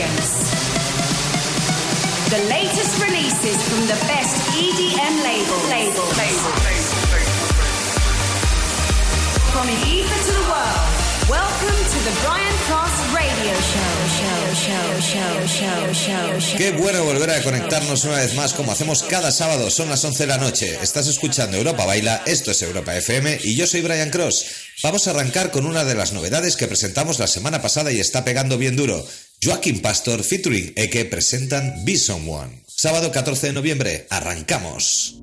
experience. The latest releases from the best EDM. From Ibiza to the world, welcome to the Brian Cross Radio show. Qué bueno volver a conectarnos una vez más como hacemos cada sábado, son las 11 de la noche. Estás escuchando Europa Baila, esto es Europa FM y yo soy Brian Cross. Vamos a arrancar con una de las novedades que presentamos la semana pasada y está pegando bien duro. Joaquín Pastor featuring Eke presentan Be Someone. Sábado 14 de noviembre, arrancamos.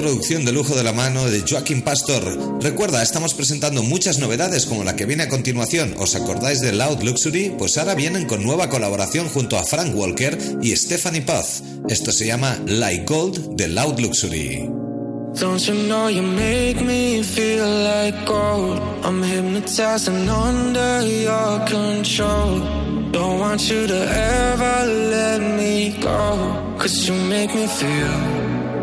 producción de lujo de la mano de Joaquín Pastor. Recuerda, estamos presentando muchas novedades como la que viene a continuación. ¿Os acordáis de Loud Luxury? Pues ahora vienen con nueva colaboración junto a Frank Walker y Stephanie Puth. Esto se llama Like Gold de Loud Luxury. Don't you know you make me feel like gold? I'm hypnotized under your control. Don't want you to ever let me go. Cause you make me feel,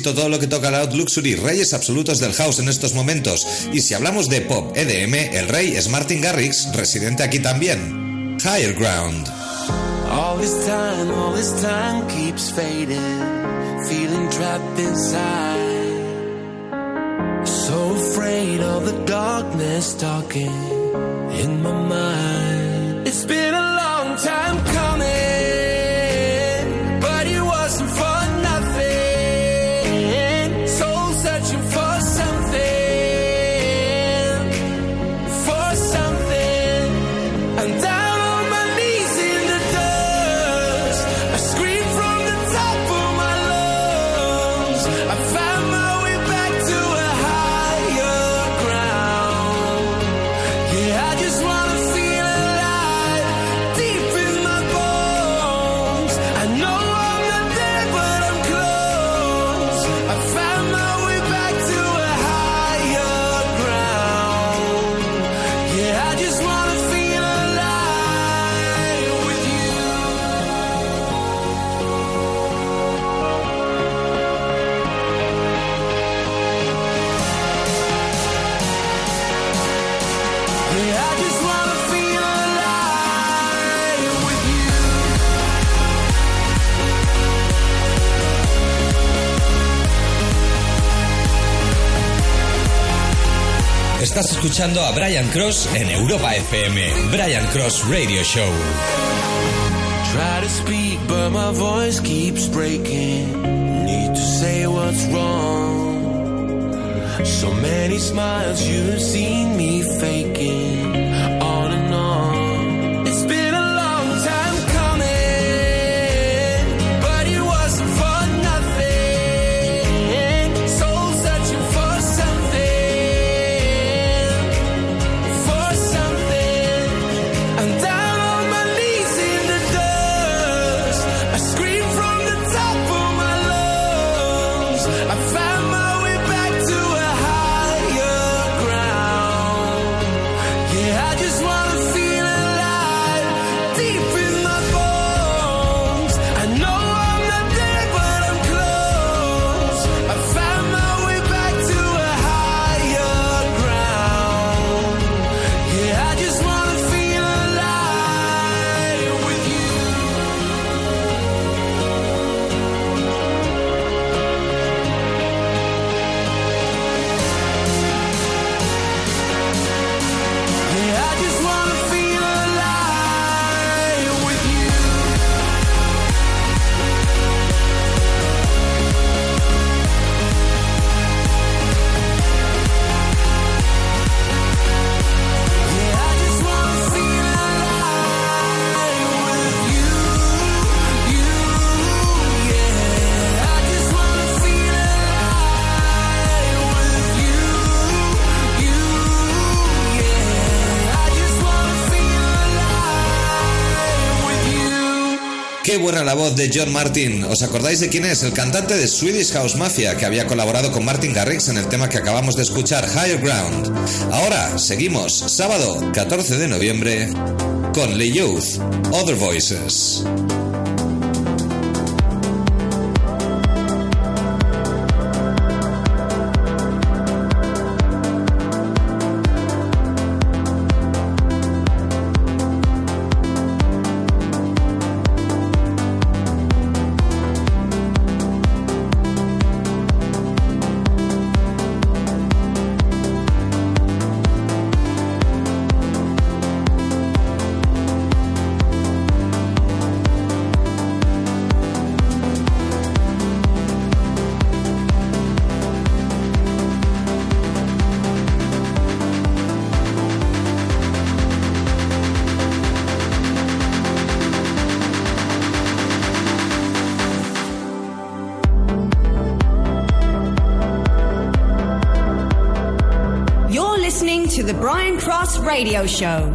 Éxito todo lo que toca Loud Luxury, reyes absolutos del house en estos momentos. Y si hablamos de pop EDM, el rey es Martin Garrix, residente aquí también. Higher Ground. All this time, all this time keeps fading. Feeling trapped inside. So afraid of the darkness talking in my mind. It's been a escuchando a Brian Cross en Europa FM. Brian Cross Radio Show. Try to speak, but my voice keeps breaking. Need to say what's wrong. So many smiles you've seen me faking. La voz de John Martin. ¿Os acordáis de quién es? El cantante de Swedish House Mafia, que había colaborado con Martin Garrix en el tema que acabamos de escuchar, Higher Ground. Ahora, seguimos, sábado 14 de noviembre, con Le Youth, Other Voices. Radio Show.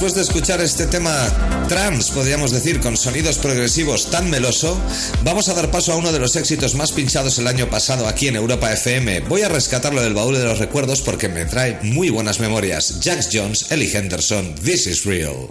Después de escuchar este tema trans, podríamos decir, con sonidos progresivos tan meloso, vamos a dar paso a uno de los éxitos más pinchados el año pasado aquí en Europa FM. Voy a rescatarlo del baúl de los recuerdos porque me trae muy buenas memorias. Jax Jones, Ellie Henderson, This is Real.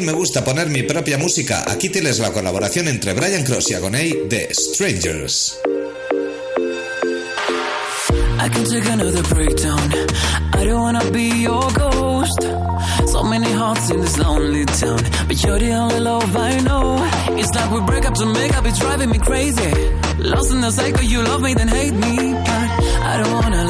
También me gusta poner mi propia música. Aquí tienes la colaboración entre Brian Cross y Agoney de Strangers. I can take another breakdown. I don't wanna be your ghost. So many hearts in this lonely town, but you're the only love I know. It's like we break up to make up, it's driving me crazy. Lost in the cycle, you love me, then hate me. But I don't wanna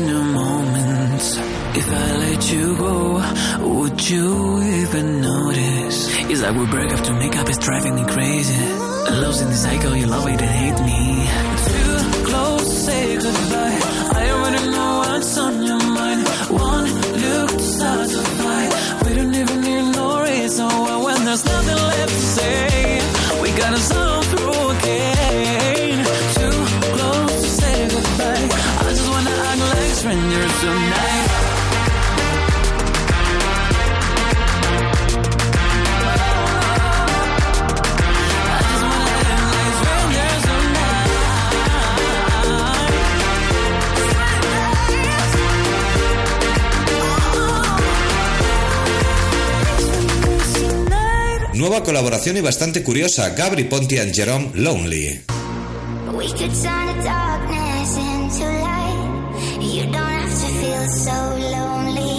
new moments. If I let you go, would you even notice? It's like we break up to make up, it's driving me crazy. Love's in the cycle, you love it and hate me. Too close, say goodbye. Nueva colaboración y bastante curiosa, Gabri Ponti and Jerome Lonely. You don't have to feel so lonely.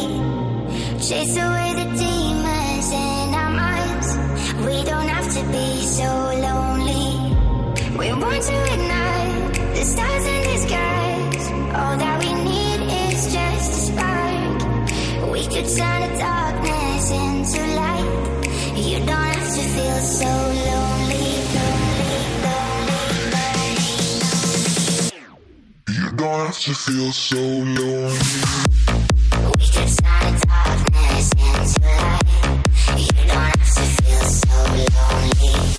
Chase away the demons in our minds. We don't have to be so lonely. We want to ignite the stars. wants to feel so lonely. Darkness into light. You don't have to feel so lonely.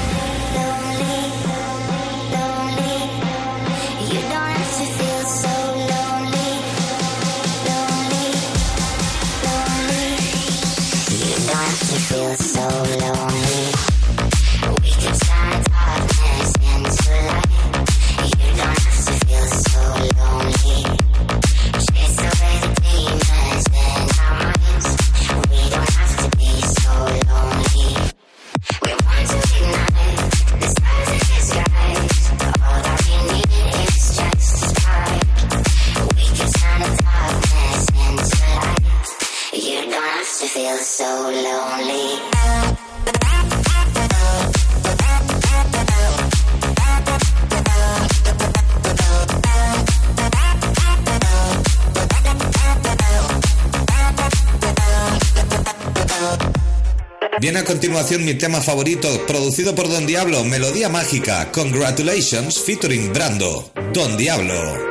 continuación mi tema favorito, producido por Don Diablo, Melodía Mágica, Congratulations featuring Brando, Don Diablo.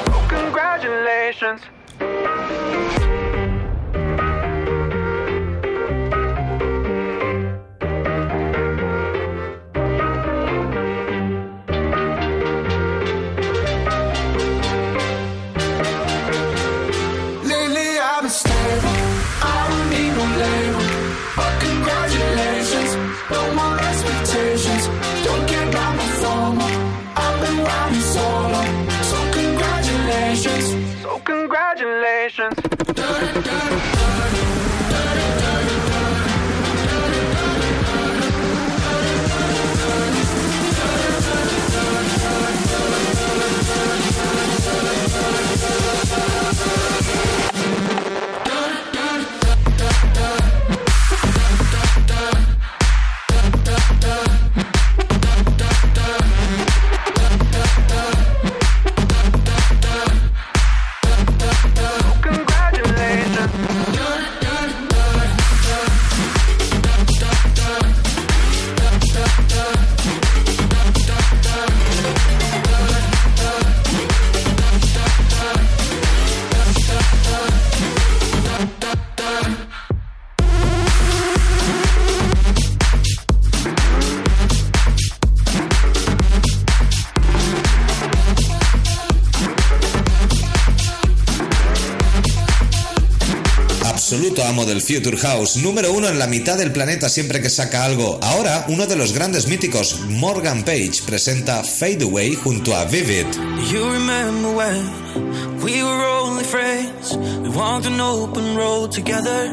Del Future House, número uno en la mitad del planeta siempre que saca algo. Ahora, uno de los grandes míticos, Morgan Page, presenta Fade Away junto a Vivid. You remember when we were only friends? We walked an open road together.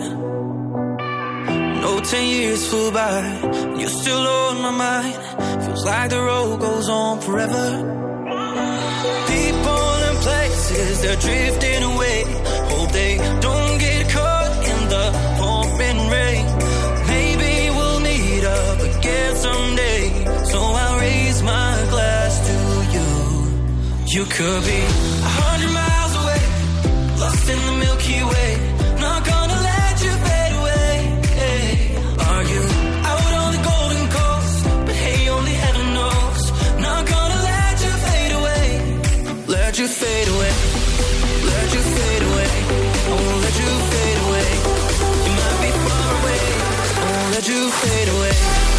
No, ten years flew by, you're still on my mind. Feels like the road goes on forever. People and places, they're drifting away. Hope they don't So I'll raise my glass to you. You could be a hundred miles away, lost in the Milky Way. Not gonna let you fade away. Are you out on the golden coast? But hey, only heaven knows. Not gonna let you fade away. Let you fade away. Let you fade away. I won't let you fade away. You might be far away. I won't let you fade away.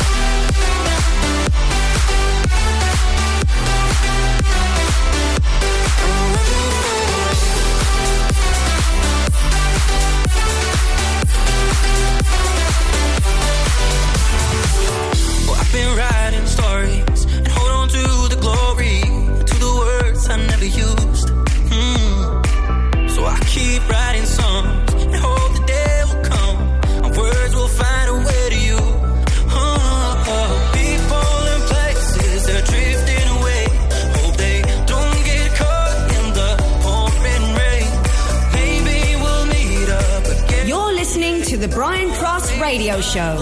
Radio Show.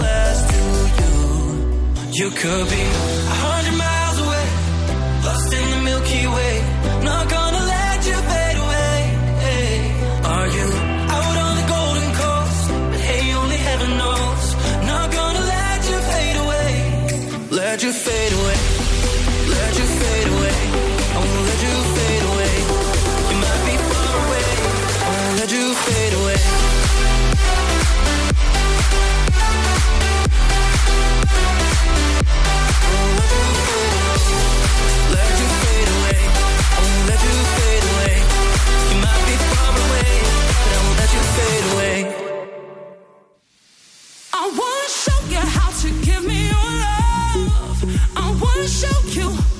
show you.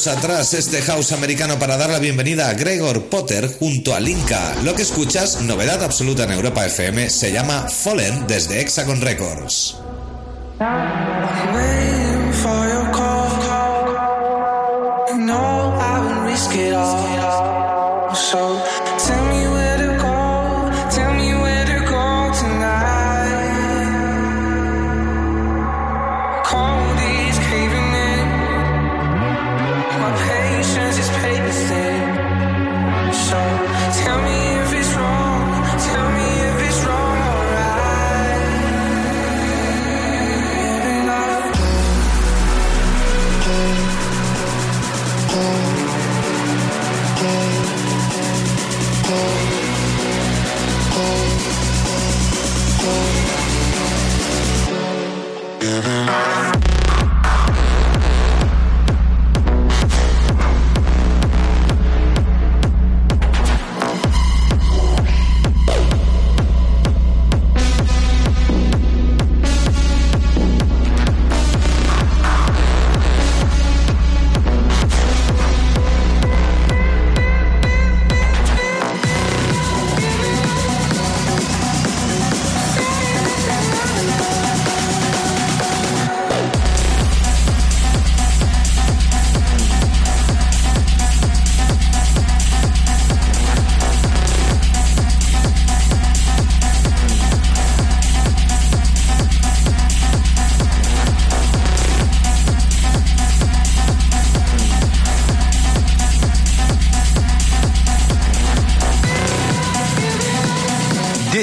dejamos atrás este house americano para dar la bienvenida a Gregor Potter junto al Inca. Lo que escuchas, novedad absoluta en Europa FM, se llama Fallen desde Hexagon Records. Ah.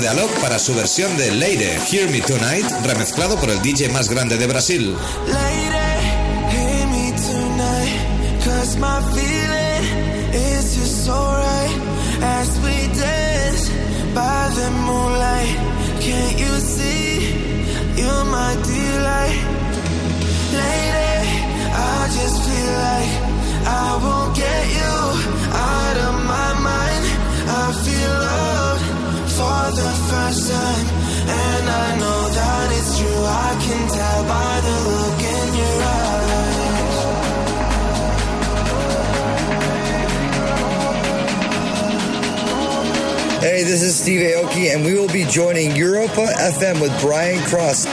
de Alok para su versión de Leire, Hear Me Tonight, remezclado por el DJ más grande de Brasil. Leire, hear me tonight, cause my feeling is just so right, as we dance by the moonlight, can't you see, you're my delight. Leire, I just feel like I won't get you out of my mind, I feel love. For the first time. And I know that it's true. I can tell by the look in your eyes. Hey, this is Steve Aoki, and we will be joining Europa FM with Brian Cross.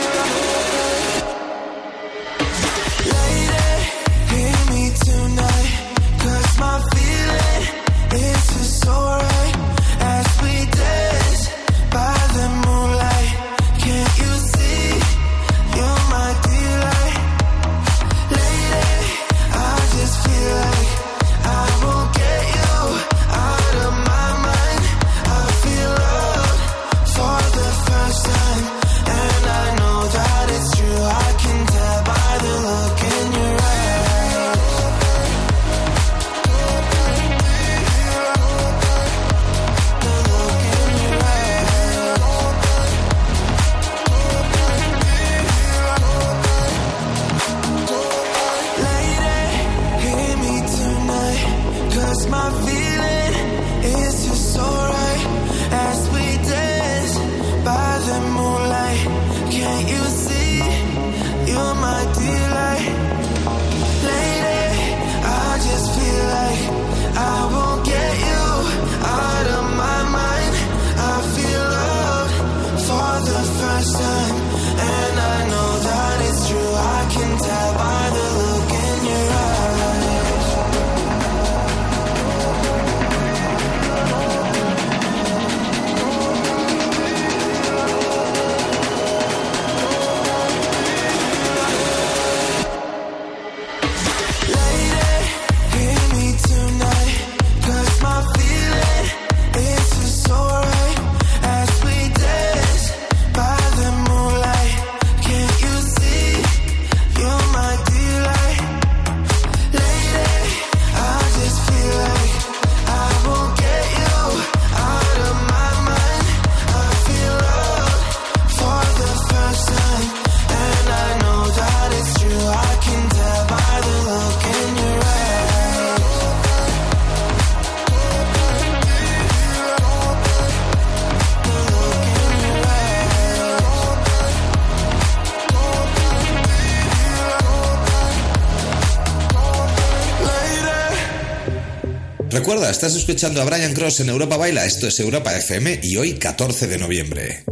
Recuerda, estás escuchando a Brian Cross en Europa Baila, esto es Europa FM y hoy 14 de noviembre.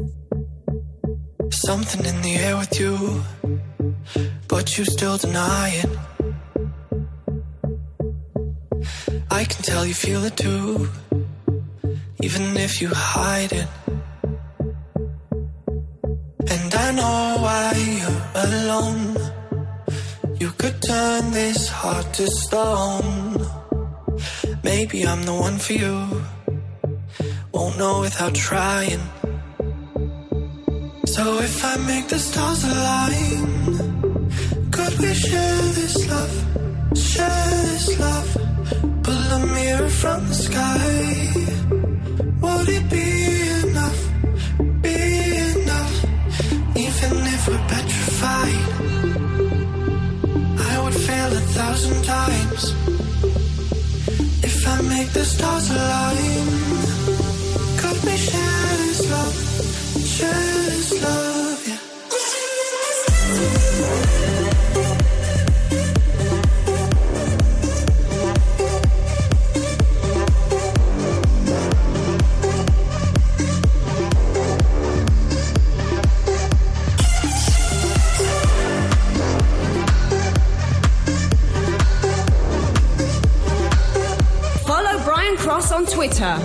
Something in the air with you, but you still deny it. I can tell you feel it too, even if you hide it. And I know why you're alone. You could turn this heart to stone. Maybe I'm the one for you. Won't know without trying. So if I make the stars align, could we share this love? Share this love. Pull a mirror from the sky. Would it be enough? Be enough? Even if we're petrified, I would fail a thousand times. I make the stars align, could we share this love? Share this love, Twitter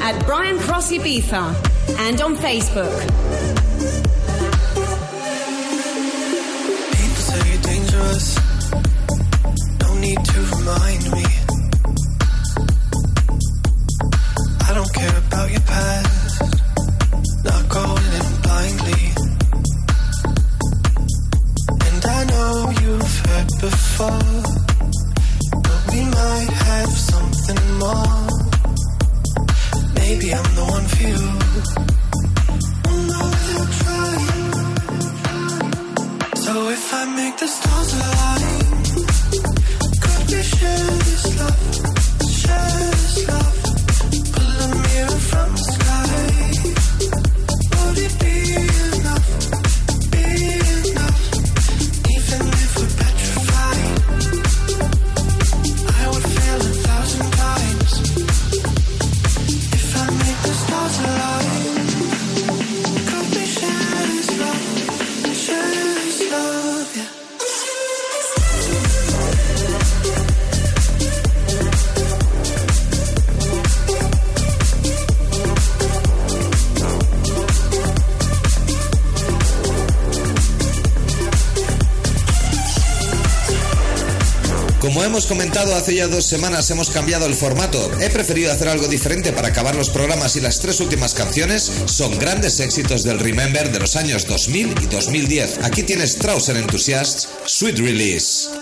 at Brian Cross Ibiza and on Facebook. People say you're dangerous. No need to remind me. I don't care about your past. Not going in blindly. And I know you've heard before, but we might have something more maybe I'm the one for you. So if I make the stars align, could we share this love? Share this love. Pull a mirror from hemos comentado hace ya dos semanas, hemos cambiado el formato. He preferido hacer algo diferente para acabar los programas y las tres últimas canciones son grandes éxitos del Remember de los años 2000 y 2010. Aquí tienes Trouser Enthusiasts, Sweet Release.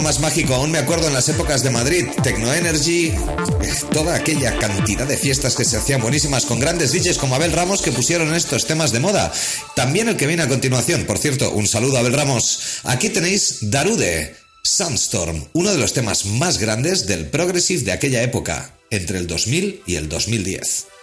Más mágico, aún me acuerdo en las épocas de Madrid, Tecno Energy, eh, toda aquella cantidad de fiestas que se hacían buenísimas con grandes DJs como Abel Ramos que pusieron estos temas de moda. También el que viene a continuación, por cierto, un saludo a Abel Ramos. Aquí tenéis Darude, Sandstorm, uno de los temas más grandes del progressive de aquella época, entre el 2000 y el 2010.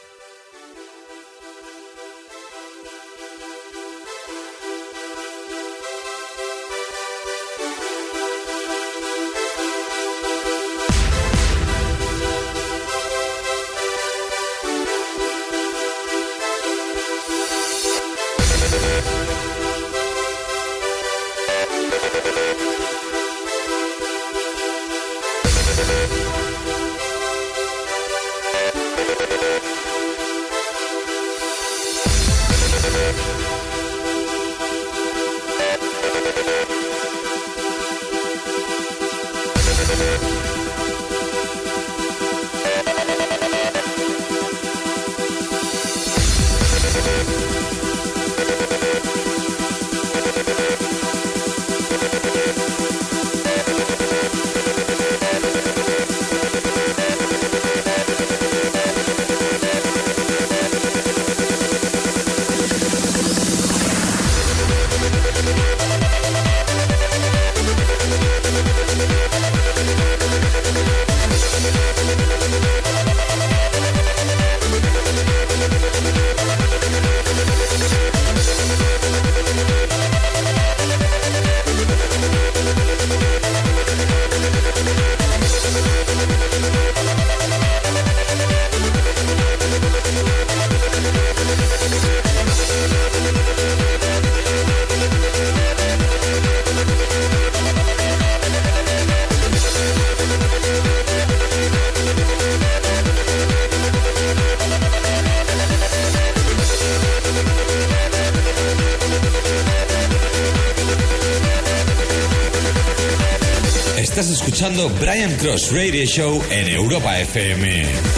Cross Radio Show en Europa FM.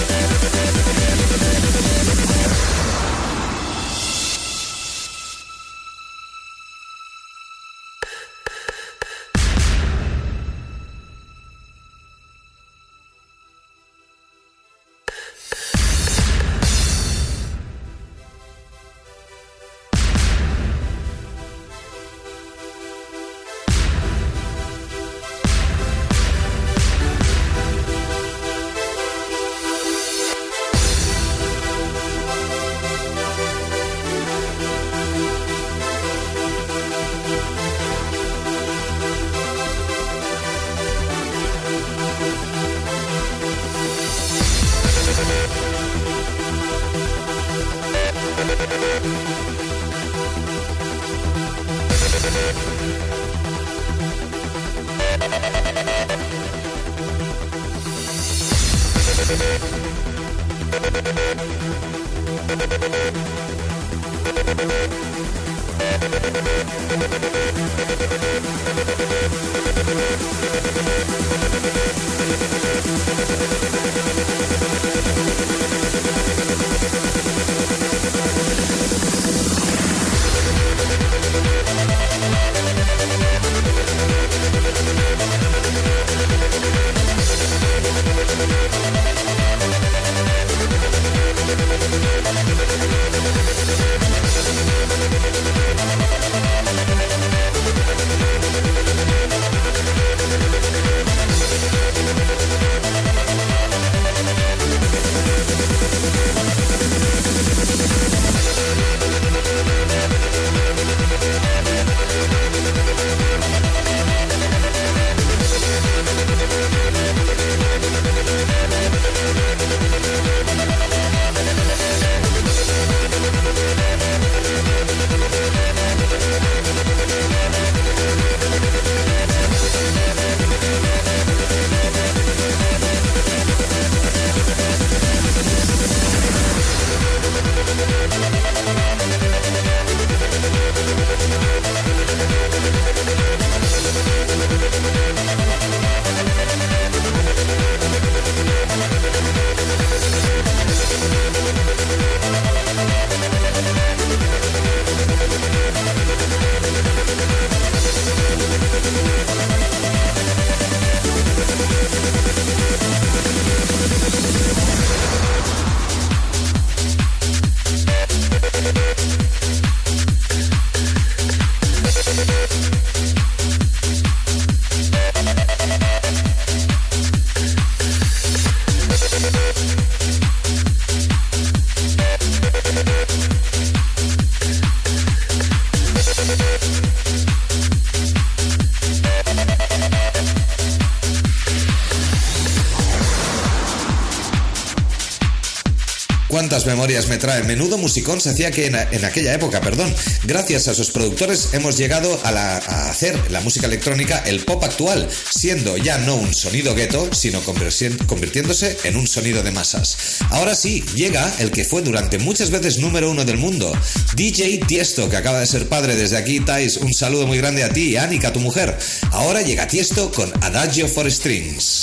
Memorias me trae. Menudo musicón se hacía que en, aquella época, perdón. Gracias a sus productores hemos llegado a, hacer la música electrónica el pop actual, siendo ya no un sonido gueto, sino convirtiéndose en un sonido de masas. Ahora sí, llega el que fue durante muchas veces número uno del mundo, DJ Tiesto, que acaba de ser padre desde aquí, Thais. Un saludo muy grande a ti Anika, tu mujer. Ahora llega Tiesto con Adagio for Strings.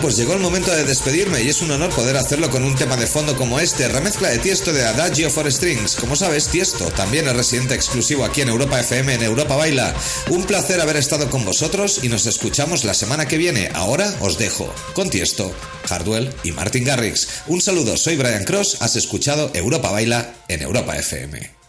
Pues llegó el momento de despedirme y es un honor poder hacerlo con un tema de fondo como este, remezcla de Tiesto de Adagio for Strings. Como sabes, Tiesto también es residente exclusivo aquí en Europa FM, en Europa Baila. Un placer haber estado con vosotros y nos escuchamos la semana que viene. Ahora os dejo con Tiesto, Hardwell y Martin Garrix. Un saludo, soy Brian Cross, has escuchado Europa Baila en Europa FM.